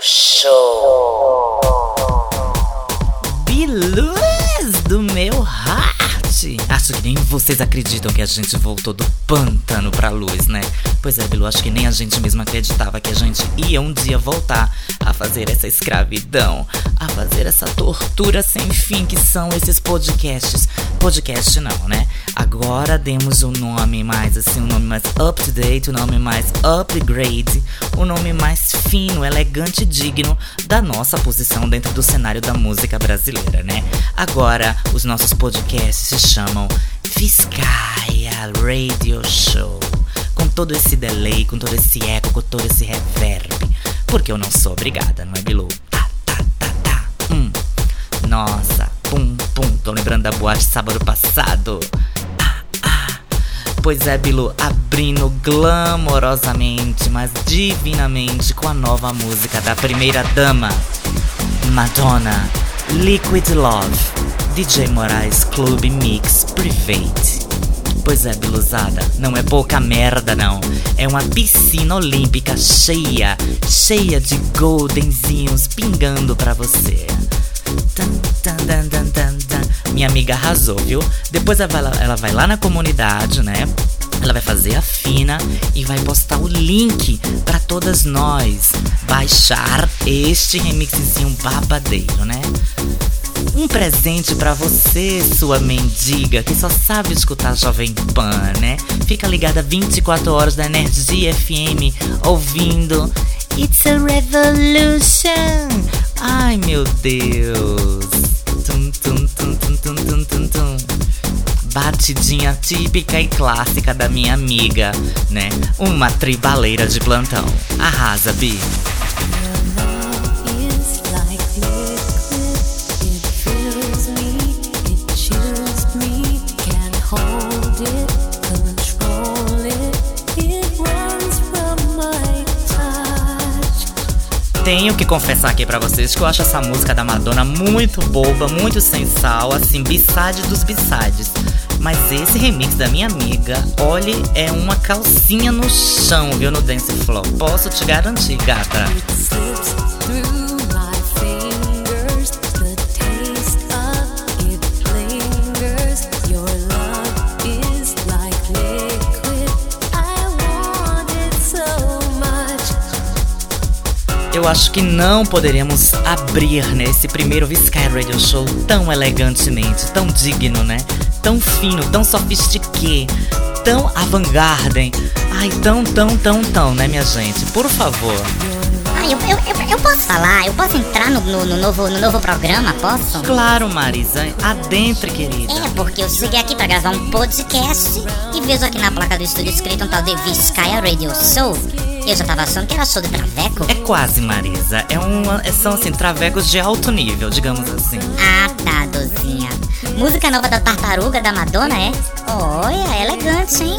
Show. Biluz do meu heart. Acho que nem vocês acreditam que a gente voltou do pântano pra luz, né? Pois é, Bilu, acho que nem a gente mesmo acreditava que a gente ia um dia voltar a fazer essa escravidão, a fazer essa tortura sem fim que são esses podcasts. Podcast não, né? Agora demos um nome mais assim, um nome mais up to date, um nome mais upgrade, um nome mais fino, elegante e digno da nossa posição dentro do cenário da música brasileira, né? Agora os nossos podcasts se chamam Fiscaia Radio Show. Com todo esse delay, com todo esse eco, com todo esse reverb. Porque eu não sou obrigada, não é, Bilu? Tá, tá, tá, tá. Hum. Nossa, pum, pum. Tô lembrando da boate sábado passado. Pois é, Bilu, abrindo glamorosamente, mas divinamente com a nova música da primeira dama, Madonna, Liquid Love, DJ Moraes Club Mix Private. Pois é, Biluzada, não é pouca merda não. É uma piscina olímpica cheia, cheia de goldenzinhos pingando pra você. Tan, tan, tan, tan, tan, tan. Minha amiga arrasou, viu? Depois ela ela vai lá na comunidade, né? Ela vai fazer a fina e vai postar o link para todas nós baixar este remixzinho babadeiro, né? Um presente para você, sua mendiga, que só sabe escutar Jovem Pan, né? Fica ligada 24 horas da Energia FM ouvindo It's a Revolution. Ai, meu Deus. Tum, tum, tum, tum, tum, tum, tum. Batidinha típica e clássica da minha amiga, né? Uma tribaleira de plantão. Arrasa, Bi. Tenho que confessar aqui para vocês que eu acho essa música da Madonna muito boba, muito sensal, assim, bissade dos bissades. Mas esse remix da minha amiga, olhe, é uma calcinha no chão, viu, no Dance Floor. Posso te garantir, gata. Eu acho que não poderíamos abrir nesse né, primeiro Viscay Radio Show tão elegantemente, tão digno, né? Tão fino, tão sofisticado, tão avant-garde. Ai, tão, tão, tão, tão, né, minha gente? Por favor. Ai, eu, eu, eu, eu posso falar? Eu posso entrar no, no, no, novo, no novo programa? Posso? Claro, Marisa. Adentre, querida. É, porque eu cheguei aqui pra gravar um podcast e vejo aqui na placa do estúdio escrito um tal de Viscaya Radio Show. Eu já tava achando que era show de traveco. É quase, Marisa. É uma, é, são, assim, travecos de alto nível, digamos assim. Ah, tá, dozinha. Música nova da Tartaruga, da Madonna, é? Olha, elegante, hein?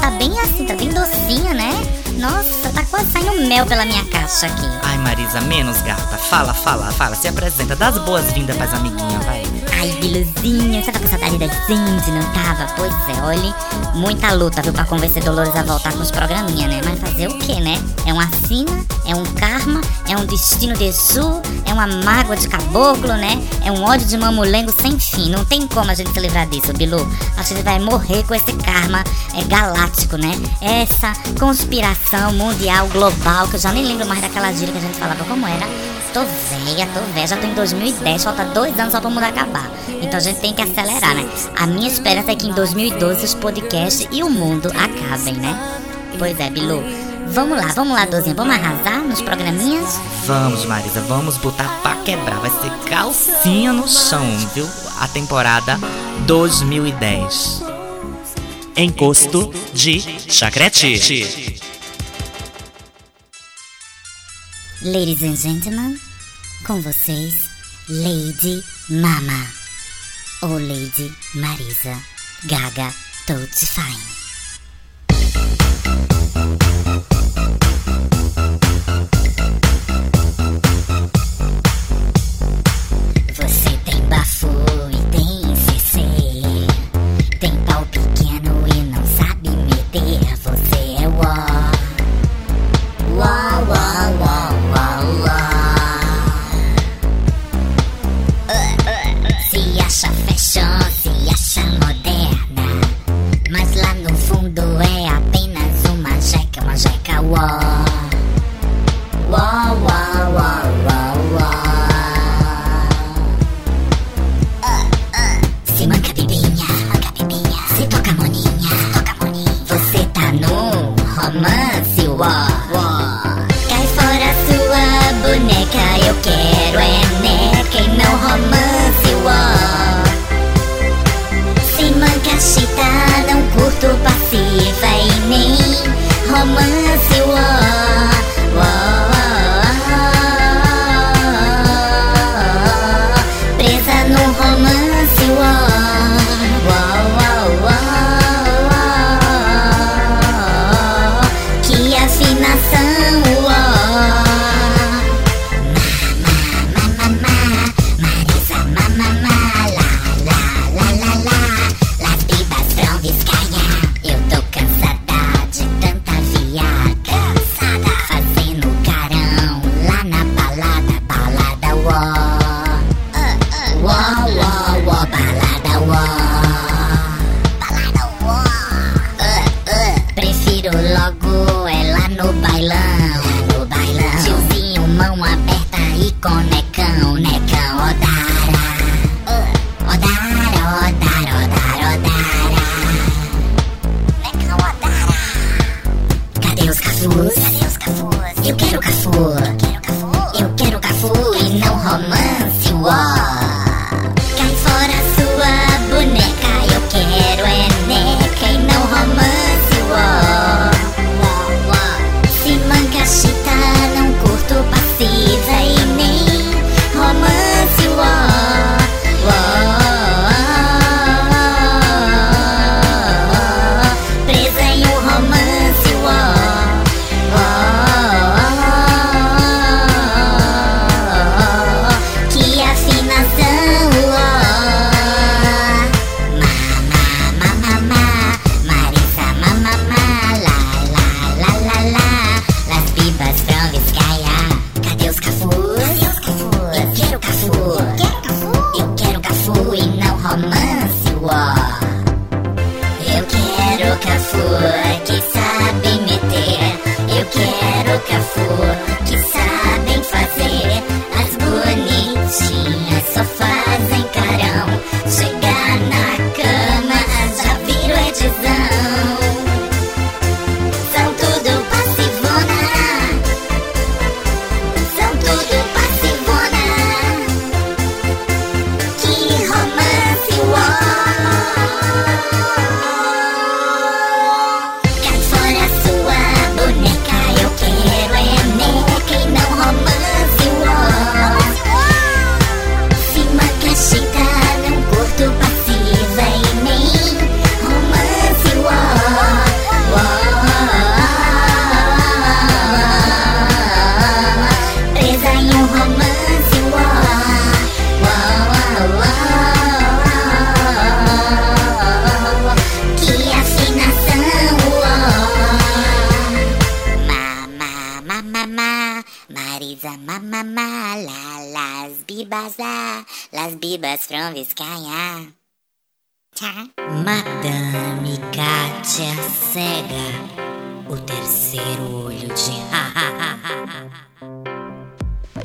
Tá bem assim, tá bem docinha, né? Nossa, tá quase saindo mel pela minha caixa aqui. Ai, Marisa, menos gata. Fala, fala, fala. Se apresenta. Dá as boas-vindas pras amiguinhas, vai. Ai, Biluzinha, você tá com saudade da gente, não tava? Pois é, olhe, muita luta, viu, pra convencer Dolores a voltar com os programinha, né? Mas fazer o quê, né? É uma sina, é um karma, é um destino de sul, é uma mágoa de caboclo, né? É um ódio de mamulengo sem fim. Não tem como a gente se livrar disso, Bilu. A gente vai morrer com esse karma é, galáctico, né? Essa conspiração mundial, global, que eu já nem lembro mais daquela gíria que a gente falava como era tô velha, tô velha, já tô em 2010, falta dois anos só pra mundo acabar. Então a gente tem que acelerar, né? A minha esperança é que em 2012 os podcasts e o mundo acabem, né? Pois é, Bilu. Vamos lá, vamos lá, Dozinha, vamos arrasar nos programinhas? Vamos, Marisa, vamos botar pra quebrar. Vai ser calcinha no chão, viu? A temporada 2010. Encosto de chacrete. Ladies and gentlemen, com vocês, Lady Mama, ou Lady Marisa Gaga Toad Fine. Las bibas from. Madame Kátia Cega, o terceiro olho de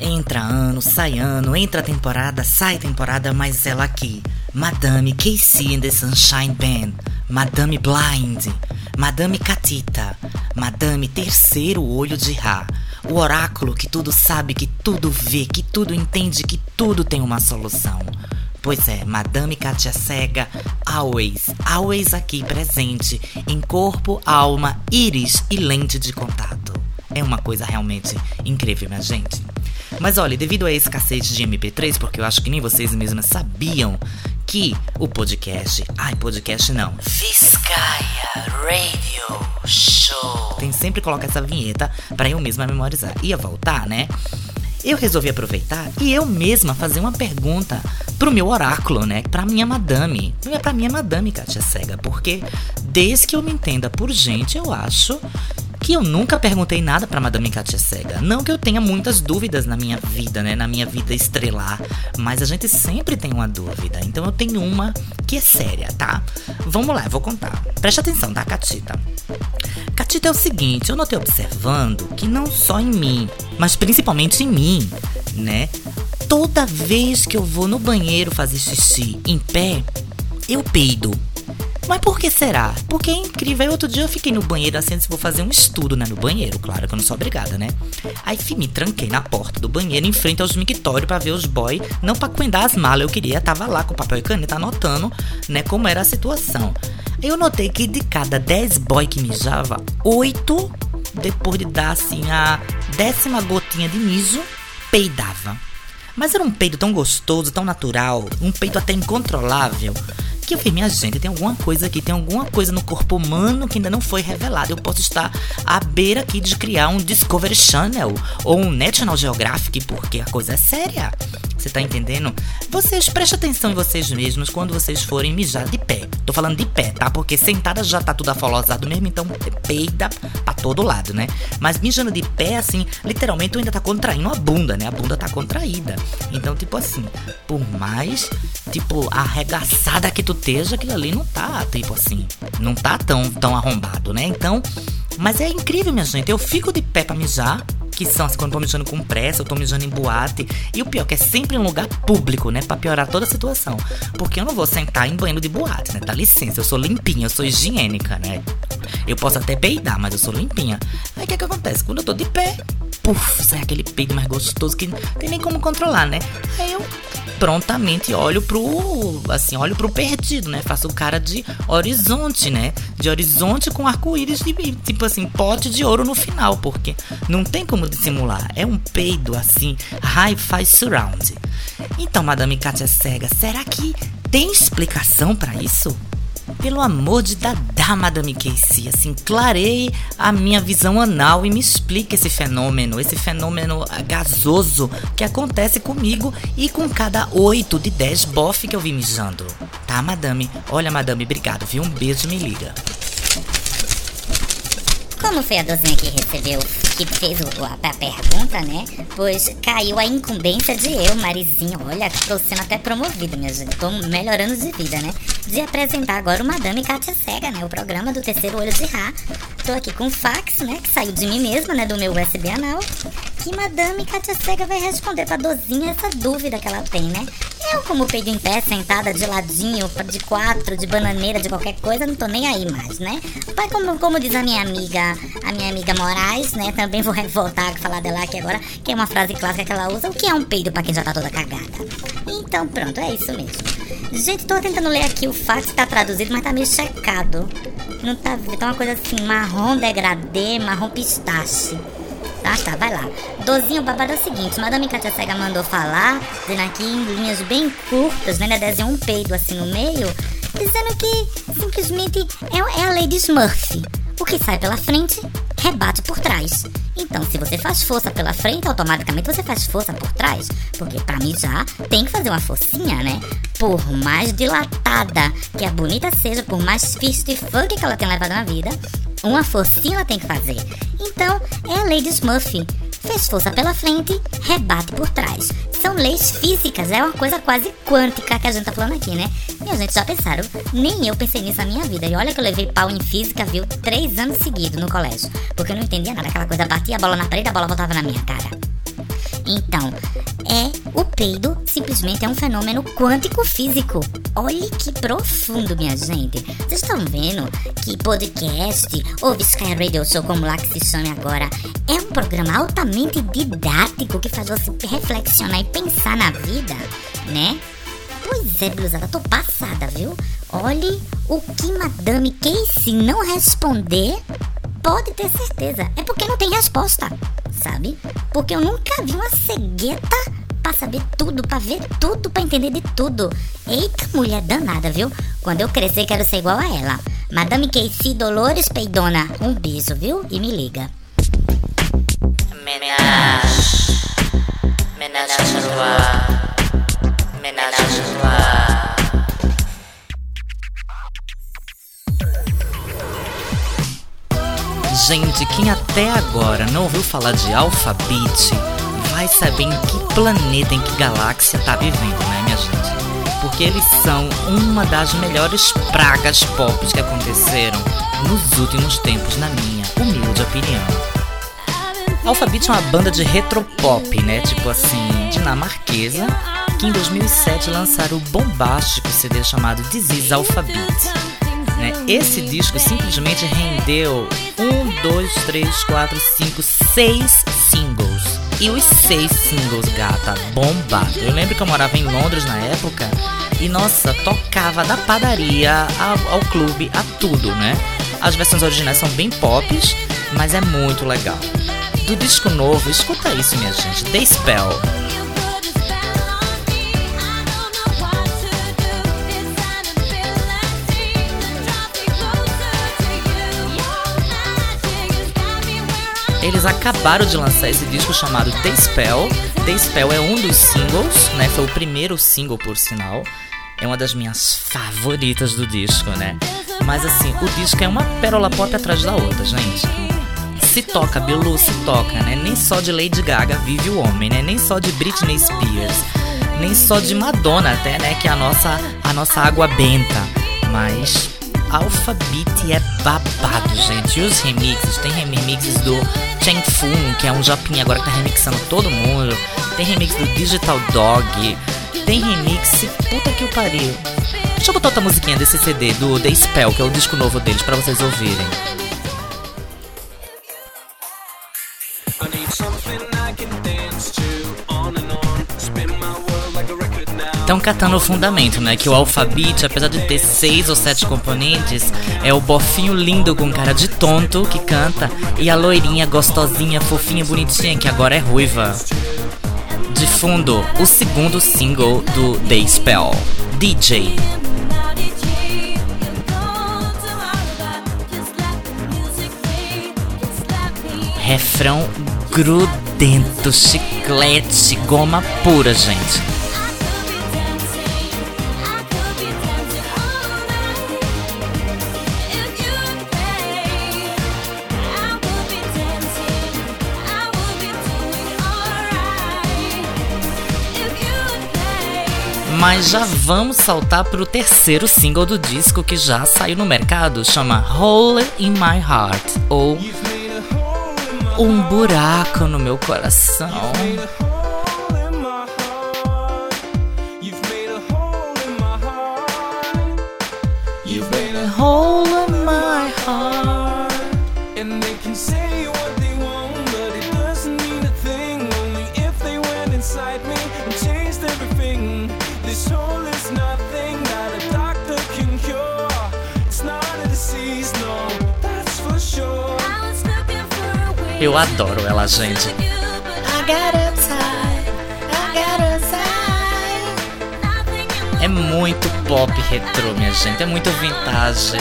Entra ano, sai ano, entra temporada, sai temporada, mas ela aqui. Madame Casey and the Sunshine Band, Madame Blind, Madame Catita, Madame Terceiro Olho de Ra. O oráculo que tudo sabe, que tudo vê, que tudo entende, que tudo tem uma solução. Pois é, Madame Katia Cega, always, always aqui presente, em corpo, alma, íris e lente de contato. É uma coisa realmente incrível, minha gente. Mas olha, devido a escassez de MP3, porque eu acho que nem vocês mesmas sabiam que o podcast. Ai, podcast não. Viscaia Radio Show. Tem sempre que colocar essa vinheta para eu mesma memorizar. Ia voltar, né? Eu resolvi aproveitar e eu mesma fazer uma pergunta pro meu oráculo, né? Pra minha madame. Não é pra minha madame, Katia Cega, porque desde que eu me entenda por gente, eu acho que eu nunca perguntei nada pra Madame Katia Cega. Não que eu tenha muitas dúvidas na minha vida, né? Na minha vida estrelar. Mas a gente sempre tem uma dúvida. Então eu tenho uma que é séria, tá? Vamos lá, eu vou contar. Preste atenção, tá, Catita? Catita é o seguinte, eu notei observando que não só em mim, mas principalmente em mim, né? Toda vez que eu vou no banheiro fazer xixi em pé, eu peido. Mas por que será? Porque é incrível. Outro dia eu fiquei no banheiro assim, se vou fazer um estudo, né? No banheiro, claro que eu não sou obrigada, né? Aí fui, me tranquei na porta do banheiro, em frente aos mictórios para ver os boy, não para cuidar as malas, eu queria, tava lá com papel e caneta anotando, né, como era a situação. Eu notei que de cada 10 boy que mijava, 8, depois de dar assim a décima gotinha de mijo, peidava. Mas era um peido tão gostoso, tão natural, um peito até incontrolável, que eu falei, minha gente, tem alguma coisa aqui, tem alguma coisa no corpo humano que ainda não foi revelada. Eu posso estar à beira aqui de criar um Discovery Channel ou um National Geographic, porque a coisa é séria. Você tá entendendo? Vocês prestem atenção em vocês mesmos quando vocês forem mijar de pé. Tô falando de pé, tá? Porque sentada já tá tudo afolosado mesmo, então peida pra todo lado, né? Mas mijando de pé, assim, literalmente tu ainda tá contraindo a bunda, né? A bunda tá contraída. Então, tipo assim, por mais, tipo, arregaçada que tu esteja, aquilo ali não tá, tipo assim, não tá tão, tão arrombado, né? Então, mas é incrível, minha gente. Eu fico de pé pra mijar, que são assim, quando eu tô mijando com pressa, eu tô mijando em boate. E o pior, que é sempre em um lugar público, né? Pra piorar toda a situação. Porque eu não vou sentar em banheiro de boate, né? Dá licença, eu sou limpinha, eu sou higiênica, né? Eu posso até peidar, mas eu sou limpinha. Aí o que, é que acontece? Quando eu tô de pé, puf, sai aquele peido mais gostoso que não tem nem como controlar, né? Aí eu prontamente olho pro, assim, olho pro perdido, né? Faço o cara de horizonte, né? De horizonte com arco-íris de, tipo assim, pote de ouro no final, porque não tem como dissimular. É um peido, assim, hi-fi surround. Então, Madame Katia Cega, será que tem explicação para isso? Pelo amor de Dadá, Madame Casey, assim, clarei a minha visão anal e me explique esse fenômeno, esse fenômeno gasoso que acontece comigo e com cada oito de dez bofe que eu vi mijando. Tá, madame? Olha, madame, obrigado, viu? Um beijo, me liga. Como foi a dozinha que recebeu, que fez o, a, a, pergunta, né? Pois caiu a incumbência de eu, Marizinha. Olha, tô sendo até promovida, minha gente. Tô melhorando de vida, né? De apresentar agora o Madame Katia Cega, né? O programa do Terceiro Olho de Rá. Tô aqui com o fax, né? Que saiu de mim mesma, né? Do meu USB anal. Que Madame Katia Cega vai responder pra dozinha essa dúvida que ela tem, né? Eu, como peido em pé, sentada de ladinho, de quatro, de bananeira, de qualquer coisa, não tô nem aí mais, né? Mas como, como diz a minha amiga, a minha amiga Moraes, né? Também vou voltar a falar dela aqui agora, que é uma frase clássica que ela usa, o que é um peido pra quem já tá toda cagada. Então pronto, é isso mesmo. Gente, tô tentando ler aqui o fax, tá traduzido, mas tá meio checado. Não tá, tá uma coisa assim, marrom degradê, marrom pistache. Tá, tá, vai lá. Dozinho, babado é o seguinte: Madame Katia Cega mandou falar, dizendo aqui em linhas bem curtas, né? Ainda desenhou um peido assim no meio, dizendo que simplesmente é, é a de Smurf. O que sai pela frente, rebate por trás. Então, se você faz força pela frente, automaticamente você faz força por trás. Porque para mijar, tem que fazer uma forcinha, né? Por mais dilatada que a bonita seja, por mais fist funk que ela tenha levado na vida, uma forcinha ela tem que fazer. Então, é a lei de Smurf. Fez força pela frente, rebate por trás. São leis físicas, é uma coisa quase quântica que a gente tá falando aqui, né? E a gente já pensaram, nem eu pensei nisso na minha vida. E olha que eu levei pau em física, viu, três anos seguidos no colégio. Porque eu não entendia nada, aquela coisa batia a bola na parede, a bola voltava na minha cara. Então, é o peido simplesmente é um fenômeno quântico físico. Olhe que profundo, minha gente. Vocês estão vendo que podcast ou Sky Radio Show, como lá que se chame agora, é um programa altamente didático que faz você reflexionar e pensar na vida, né? Pois é, blusada, tô passada, viu? Olhe o que Madame Casey não responder, pode ter certeza. É porque não tem resposta sabe? Porque eu nunca vi uma cegueta pra saber tudo, pra ver tudo, pra entender de tudo. Eita, mulher danada, viu? Quando eu crescer, quero ser igual a ela. Madame Casey Dolores Peidona, um beijo, viu? E me liga. Menage. Até agora não ouviu falar de Alphabet, vai saber em que planeta, em que galáxia tá vivendo, né, minha gente? Porque eles são uma das melhores pragas pop que aconteceram nos últimos tempos, na minha humilde opinião. Alphabet é uma banda de retropop, né? Tipo assim, dinamarquesa, que em 2007 lançaram o bombástico CD chamado Disease Alphabet esse disco simplesmente rendeu um, dois, três, quatro, cinco, seis singles. E os seis singles, gata, bombado. Eu lembro que eu morava em Londres na época e, nossa, tocava da padaria ao, ao clube, a tudo, né? As versões originais são bem pops, mas é muito legal. Do disco novo, escuta isso, minha gente. The Spell. Acabaram de lançar esse disco chamado The Spell. The Spell é um dos singles, né? Foi o primeiro single, por sinal. É uma das minhas favoritas do disco, né? Mas assim, o disco é uma pérola pop atrás da outra, gente. Se toca, Bilu, se toca, né? Nem só de Lady Gaga vive o homem, né? Nem só de Britney Spears, nem só de Madonna até, né? Que é a nossa, a nossa água benta. Mas Alphabet é babado, gente. E os remixes, tem remixes do Cheng Fun, que é um japinha agora que tá remixando todo mundo. Tem remix do Digital Dog. Tem remix, puta que o pariu. Deixa eu botar outra musiquinha desse CD, do The Spell, que é o disco novo deles, para vocês ouvirem. Estão catando o fundamento, né? Que o Alphabet, apesar de ter seis ou sete componentes, é o bofinho lindo com cara de tonto que canta e a loirinha gostosinha, fofinha, bonitinha que agora é ruiva. De fundo, o segundo single do The Spell, DJ. Refrão grudento, chiclete, goma pura, gente. Mas já vamos saltar para o terceiro single do disco que já saiu no mercado, chama Hole in My Heart, ou Um Buraco no Meu Coração. Eu adoro ela, gente. É muito pop retrô, minha gente. É muito vintage.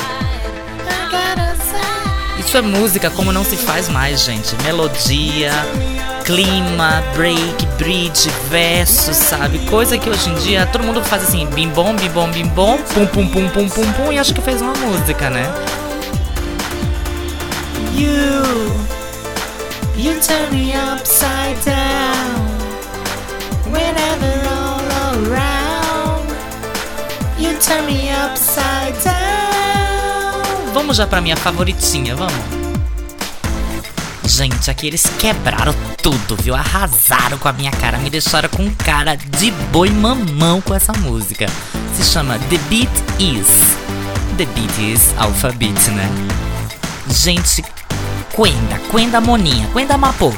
Isso é música como não se faz mais, gente. Melodia, clima, break, bridge, verso, sabe? Coisa que hoje em dia todo mundo faz assim, bim bom, bim bom, bim bom, pum pum pum pum pum pum e acho que fez uma música, né? You turn me upside down whenever all around. You turn me upside down. Vamos já pra minha favoritinha, vamos. Gente, aqui eles quebraram tudo, viu? Arrasaram com a minha cara, me deixaram com cara de boi mamão com essa música. Se chama The Beat Is. The Beat Is Alphabet, né? Gente, Quenda, Quenda Moninha, Quenda Mapô.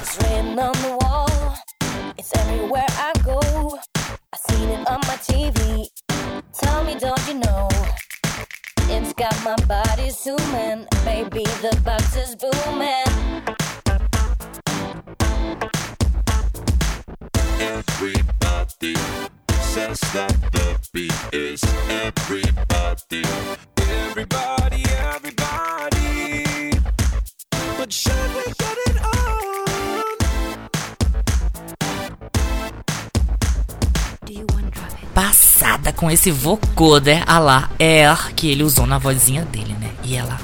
It's got my body zooming, baby, the box is booming. Everybody says that the beat is everybody. Everybody, everybody. Com esse vocoder a lá Air que ele usou na vozinha dele, né? E ela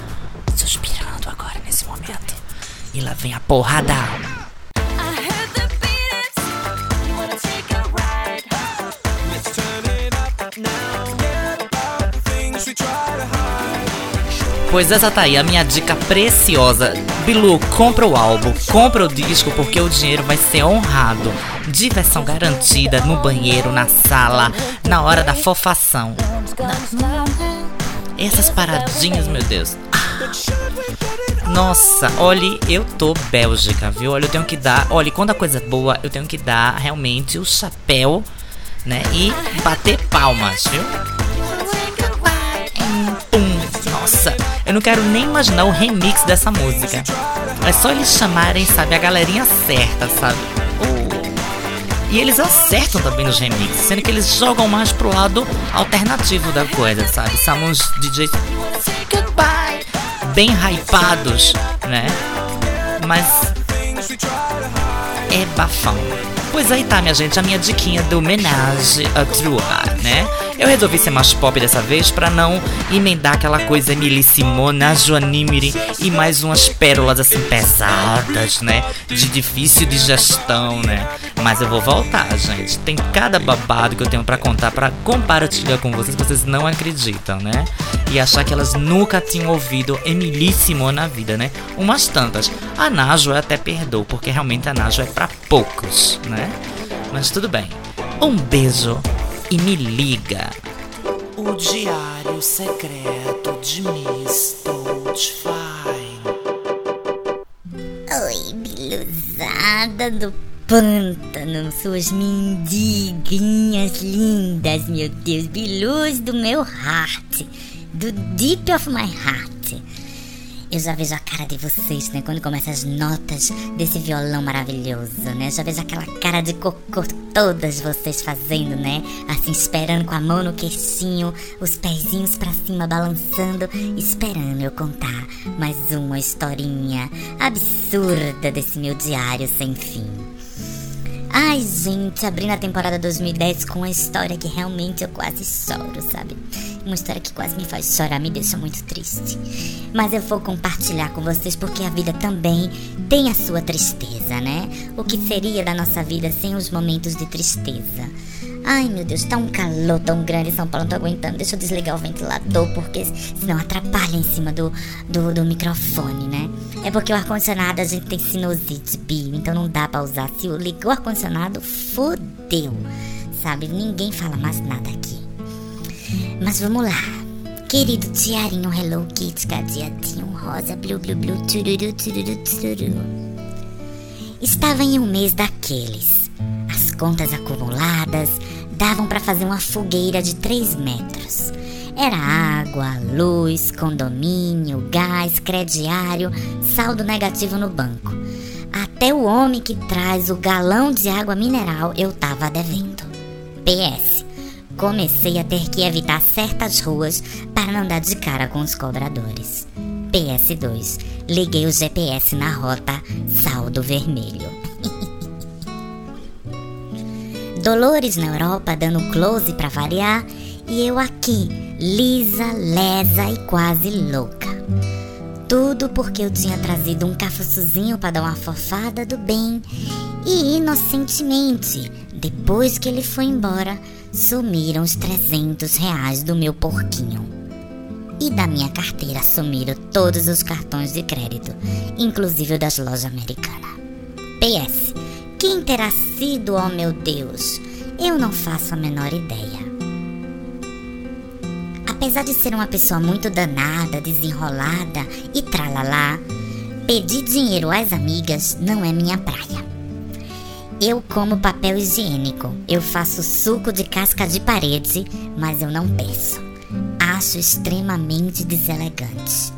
suspirando agora nesse momento. E lá vem a porrada. Pois essa tá aí a minha dica preciosa. Bilu, compra o álbum, compra o disco porque o dinheiro vai ser honrado. Diversão garantida no banheiro, na sala, na hora da fofação. Essas paradinhas, meu Deus. Ah. Nossa, olhe, eu tô Bélgica, viu? Olha, eu tenho que dar. Olha, quando a coisa é boa, eu tenho que dar realmente o chapéu, né? E bater palmas, viu? Nossa, eu não quero nem imaginar o remix dessa música. É só eles chamarem, sabe, a galerinha certa, sabe? Oh. E eles acertam também nos remixes, sendo que eles jogam mais pro lado alternativo da coisa, sabe? São uns DJs bem hypados, né? Mas é bafão. Pois aí tá, minha gente, a minha diquinha do Menage a Trois, né? Eu resolvi ser mais pop dessa vez para não emendar aquela coisa Emily Simona, Joanimiri e mais umas pérolas assim pesadas, né? De difícil digestão, né? Mas eu vou voltar, gente. Tem cada babado que eu tenho para contar, para compartilhar com vocês, que vocês não acreditam, né? E achar que elas nunca tinham ouvido Emily Simona na vida, né? Umas tantas. A Najo eu até perdoo, porque realmente a Najo é para poucos, né? Mas tudo bem. Um beijo e me liga. O diário secreto de Miss Fine. Oi, biluzada do pântano, suas mendiguinhas lindas, meu Deus, biluz do meu heart, do deep of my heart. Eu já vejo a cara de vocês, né? Quando começam as notas desse violão maravilhoso, né? Eu já vejo aquela cara de cocô todas vocês fazendo, né? Assim, esperando com a mão no queixinho, os pezinhos para cima balançando, esperando eu contar mais uma historinha absurda desse meu diário sem fim. Ai, gente, abrindo a temporada 2010 com uma história que realmente eu quase choro, sabe? Uma história que quase me faz chorar, me deixa muito triste. Mas eu vou compartilhar com vocês porque a vida também tem a sua tristeza, né? O que seria da nossa vida sem os momentos de tristeza? Ai meu Deus, tá um calor tão grande em São Paulo, não tô aguentando. Deixa eu desligar o ventilador, porque senão atrapalha em cima do, do, do microfone, né? É porque o ar-condicionado a gente tem sinusite, bio, então não dá pra usar. Se ligou o ar-condicionado, fodeu. Sabe? Ninguém fala mais nada aqui. Mas vamos lá. Querido tiarinho Hello Kitty, cadeadinho rosa, blu blu blu, tururu tururu tururu. Estava em um mês daqueles. As contas acumuladas davam para fazer uma fogueira de 3 metros. Era água, luz, condomínio, gás, crediário, saldo negativo no banco. Até o homem que traz o galão de água mineral eu tava devendo. PS comecei a ter que evitar certas ruas para não dar de cara com os cobradores. PS2. Liguei o GPS na rota saldo vermelho. Dolores na Europa dando close para variar e eu aqui, lisa, lesa e quase louca. Tudo porque eu tinha trazido um cafuçuzinho para dar uma fofada do bem e inocentemente, depois que ele foi embora, sumiram os 300 reais do meu porquinho. E da minha carteira sumiram todos os cartões de crédito, inclusive o das lojas americanas. PS. Quem terá sido, oh meu Deus? Eu não faço a menor ideia. Apesar de ser uma pessoa muito danada, desenrolada e tralalá, pedir dinheiro às amigas não é minha praia. Eu como papel higiênico. Eu faço suco de casca de parede, mas eu não peço. Acho extremamente deselegante.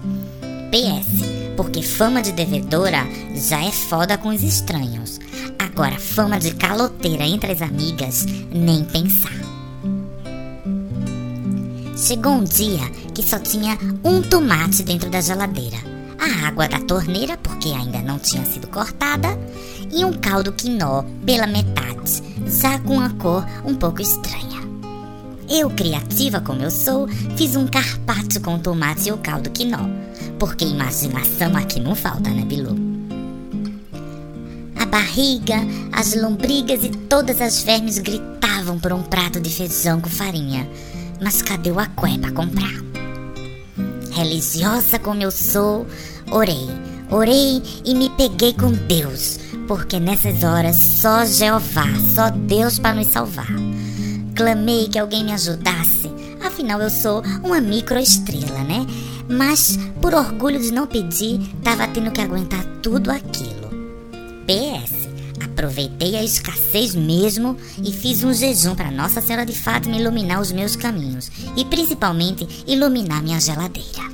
PS, porque fama de devedora já é foda com os estranhos. Agora, fama de caloteira entre as amigas, nem pensar. Chegou um dia que só tinha um tomate dentro da geladeira. A água da torneira, porque ainda não tinha sido cortada, e um caldo quinó pela metade, já com a cor um pouco estranha. Eu, criativa como eu sou, fiz um carpaccio com tomate e o caldo quinó, porque imaginação aqui não falta, né, Bilu? Barriga, as lombrigas e todas as vermes gritavam por um prato de feijão com farinha, mas cadê o aqué para comprar? Religiosa como eu sou, orei, orei e me peguei com Deus porque nessas horas só Jeová, só Deus para nos salvar. Clamei que alguém me ajudasse Afinal, eu sou uma microestrela, né? Mas, por orgulho de não pedir, tava tendo que aguentar tudo aquilo. PS. Aproveitei a escassez mesmo e fiz um jejum para Nossa Senhora de Fátima iluminar os meus caminhos e principalmente iluminar minha geladeira.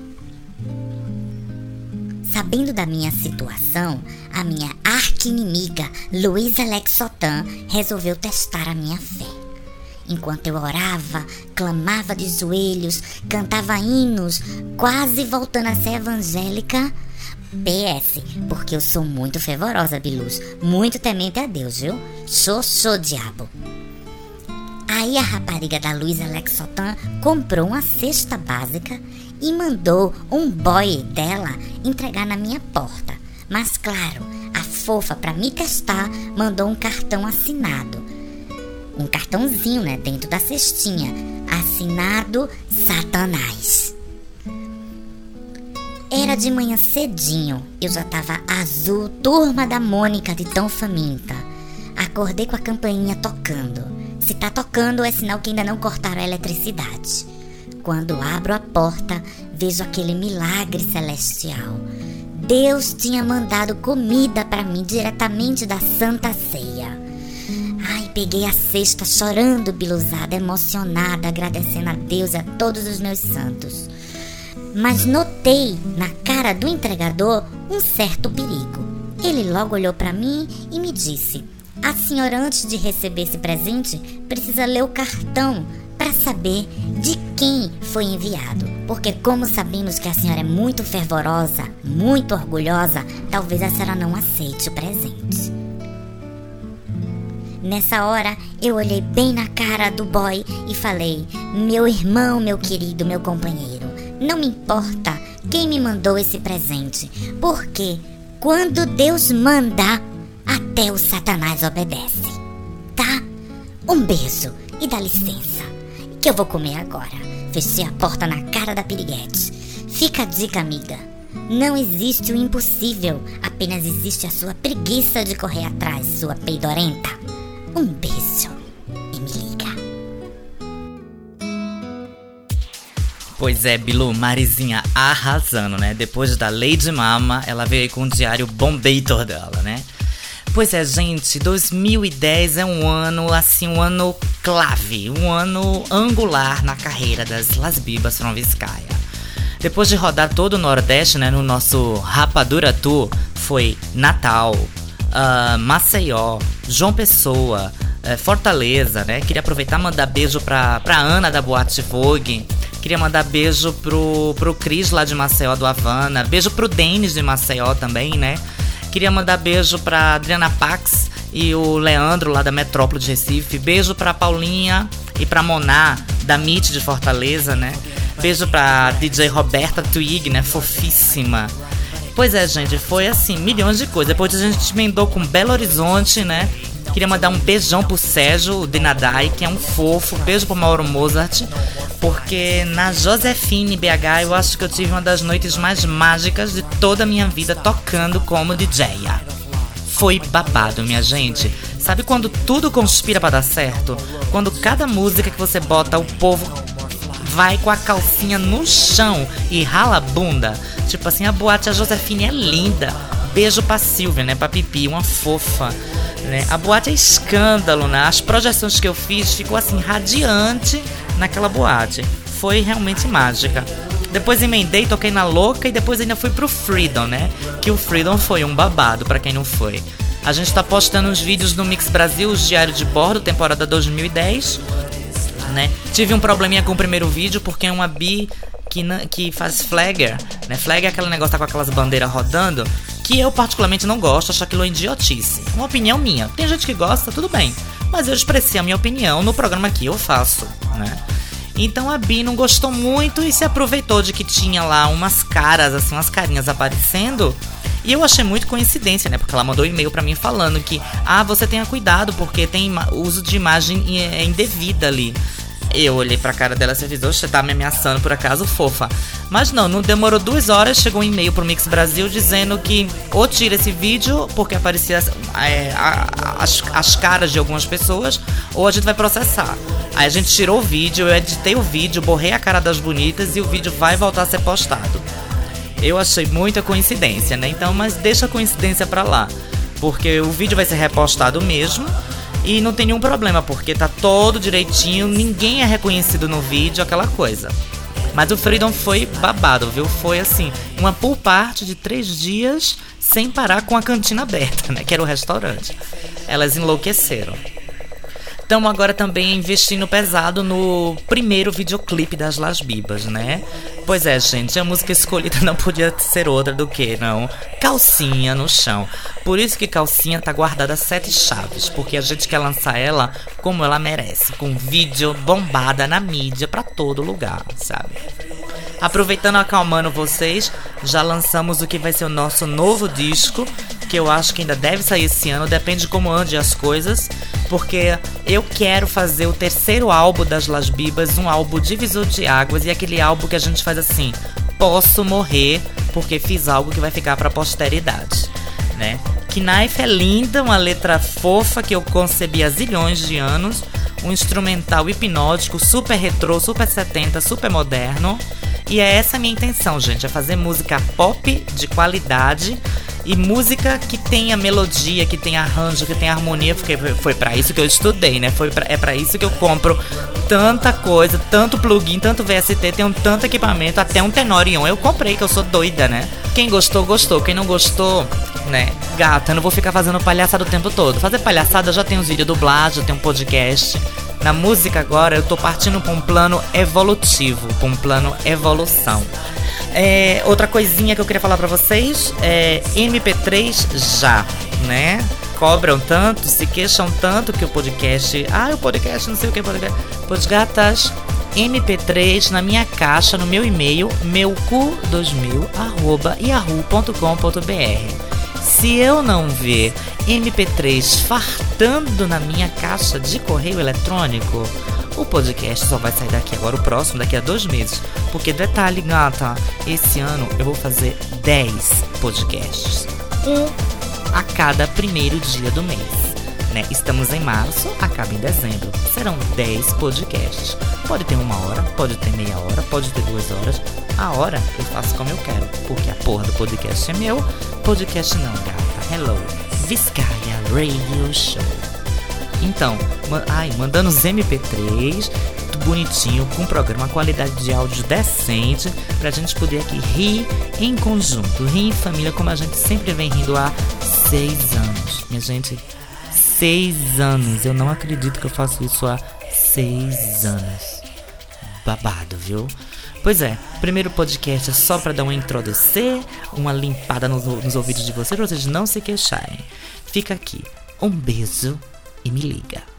Sabendo da minha situação, a minha arqui-inimiga Luísa Lexotan resolveu testar a minha fé. Enquanto eu orava, clamava de joelhos, cantava hinos, quase voltando a ser evangélica. PS, porque eu sou muito fervorosa, Biluz, muito temente a Deus, viu? Sou, sou diabo. Aí a rapariga da Luísa Lexotan comprou uma cesta básica e mandou um boy dela entregar na minha porta. Mas claro, a fofa para me testar mandou um cartão assinado. Um cartãozinho, né, dentro da cestinha, assinado Satanás. Era de manhã cedinho, eu já tava azul, turma da Mônica de tão faminta. Acordei com a campainha tocando. Se tá tocando, é sinal que ainda não cortaram a eletricidade. Quando abro a porta, vejo aquele milagre celestial. Deus tinha mandado comida para mim diretamente da Santa Ceia. Ai, peguei a cesta chorando, biluzada, emocionada, agradecendo a Deus e a todos os meus santos. Mas notei na cara do entregador um certo perigo. Ele logo olhou para mim e me disse: A senhora, antes de receber esse presente, precisa ler o cartão para saber de quem foi enviado. Porque, como sabemos que a senhora é muito fervorosa, muito orgulhosa, talvez a senhora não aceite o presente. Nessa hora, eu olhei bem na cara do boy e falei: Meu irmão, meu querido, meu companheiro, não me importa quem me mandou esse presente, porque quando Deus manda, até o Satanás obedece. Tá? Um beijo e dá licença que eu vou comer agora. Fechei a porta na cara da piriguete. Fica a dica, amiga. Não existe o impossível, apenas existe a sua preguiça de correr atrás, sua peidorenta. Um beijo e Pois é, Bilu, Marizinha arrasando, né? Depois da Lady Mama, ela veio aí com o diário Bombator dela, né? Pois é, gente, 2010 é um ano, assim, um ano clave, um ano angular na carreira das Las Bibas Franviscaia. Depois de rodar todo o Nordeste, né, no nosso Rapadura Tour, foi Natal, uh, Maceió, João Pessoa, uh, Fortaleza, né? Queria aproveitar e mandar beijo pra, pra Ana da Boate Vogue. Queria mandar beijo pro, pro Cris lá de Maceió do Havana. Beijo pro Denis de Maceió também, né? Queria mandar beijo pra Adriana Pax e o Leandro lá da Metrópole de Recife. Beijo pra Paulinha e pra Moná da MIT de Fortaleza, né? Beijo pra DJ Roberta Twig, né? Fofíssima. Pois é, gente, foi assim, milhões de coisas. Depois a gente emendou com Belo Horizonte, né? Queria mandar um beijão pro Sérgio Dinadai, que é um fofo. Beijo pro Mauro Mozart. Porque na Josefine BH eu acho que eu tive uma das noites mais mágicas de toda a minha vida tocando como DJ. Foi babado, minha gente. Sabe quando tudo conspira para dar certo? Quando cada música que você bota, o povo vai com a calcinha no chão e rala a bunda. Tipo assim, a boate a Josefine é linda. Beijo pra Silvia, né? Pra Pipi, uma fofa. Né? A boate é escândalo, né? As projeções que eu fiz ficou assim, radiante naquela boate. Foi realmente mágica. Depois emendei, toquei na louca e depois ainda fui pro Freedom, né? Que o Freedom foi um babado para quem não foi. A gente tá postando os vídeos no Mix Brasil, os Diário de Bordo, temporada 2010. Né? Tive um probleminha com o primeiro vídeo porque uma bi que, que faz flagger, né? Flagger é aquele negócio tá com aquelas bandeiras rodando, que eu particularmente não gosto, acho aquilo idiotice. Uma opinião minha. Tem gente que gosta, tudo bem. Mas eu expressei a minha opinião no programa que eu faço, né? Então a Bi não gostou muito e se aproveitou de que tinha lá umas caras, assim, umas carinhas aparecendo. E eu achei muito coincidência, né? Porque ela mandou um e-mail para mim falando que, ah, você tenha cuidado porque tem uso de imagem é indevida ali. Eu olhei pra cara dela e disse, você tá me ameaçando por acaso, fofa. Mas não, não demorou duas horas, chegou um e-mail pro Mix Brasil dizendo que ou tira esse vídeo, porque aparecia é, as, as caras de algumas pessoas, ou a gente vai processar. Aí a gente tirou o vídeo, eu editei o vídeo, borrei a cara das bonitas e o vídeo vai voltar a ser postado. Eu achei muita coincidência, né? Então, mas deixa a coincidência pra lá. Porque o vídeo vai ser repostado mesmo. E não tem nenhum problema, porque tá todo direitinho, ninguém é reconhecido no vídeo, aquela coisa. Mas o Freedom foi babado, viu? Foi assim, uma pool party de três dias sem parar com a cantina aberta, né? Que era o restaurante. Elas enlouqueceram. Estamos agora também investindo pesado no primeiro videoclipe das Las Bibas, né? Pois é, gente, a música escolhida não podia ser outra do que, não, Calcinha no Chão. Por isso que Calcinha tá guardada sete chaves, porque a gente quer lançar ela como ela merece, com vídeo bombada na mídia para todo lugar, sabe? Aproveitando acalmando vocês, já lançamos o que vai ser o nosso novo disco, que eu acho que ainda deve sair esse ano, depende de como ande as coisas, porque eu quero fazer o terceiro álbum das Las Bibas, um álbum divisor de águas e aquele álbum que a gente faz assim: posso morrer porque fiz algo que vai ficar para posteridade, né? Knife é linda, uma letra fofa que eu concebi há zilhões de anos, um instrumental hipnótico, super retrô, super 70, super moderno. E é essa a minha intenção, gente, é fazer música pop de qualidade e música que tenha melodia, que tenha arranjo, que tenha harmonia, porque foi para isso que eu estudei, né? Foi pra, é para isso que eu compro tanta coisa, tanto plugin, tanto VST, tenho tanto equipamento, até um Tenorion. Eu comprei, que eu sou doida, né? Quem gostou, gostou. Quem não gostou, né? Gata, eu não vou ficar fazendo palhaçada o tempo todo. Fazer palhaçada, já tenho os vídeos dublados, eu tenho um podcast. Na música agora, eu tô partindo pra um plano evolutivo, pra um plano evolução. É, outra coisinha que eu queria falar para vocês é MP3 já, né? Cobram tanto, se queixam tanto que o podcast. Ah, o podcast, não sei o que, podcast. Podgatas MP3 na minha caixa, no meu e-mail, meucu2000 arroba yahoo.com.br. Se eu não ver MP3 fartando na minha caixa de correio eletrônico, o podcast só vai sair daqui agora, o próximo, daqui a dois meses. Porque detalhe, gata, esse ano eu vou fazer 10 podcasts. Um a cada primeiro dia do mês. Né? Estamos em março, acaba em dezembro. Serão 10 podcasts. Pode ter uma hora, pode ter meia hora, pode ter duas horas. A hora eu faço como eu quero, porque a porra do podcast é meu. Podcast não, gata. Hello. Viscaia Radio Show. Então, ai, mandando os MP3, bonitinho, com um programa, qualidade de áudio decente, pra gente poder aqui rir em conjunto, rir em família, como a gente sempre vem rindo há seis anos. Minha gente, seis anos. Eu não acredito que eu faço isso há seis anos. Babado, viu? Pois é, primeiro podcast é só para dar uma introdução, uma limpada nos, nos ouvidos de vocês, pra vocês não se queixarem. Fica aqui. Um beijo e me liga.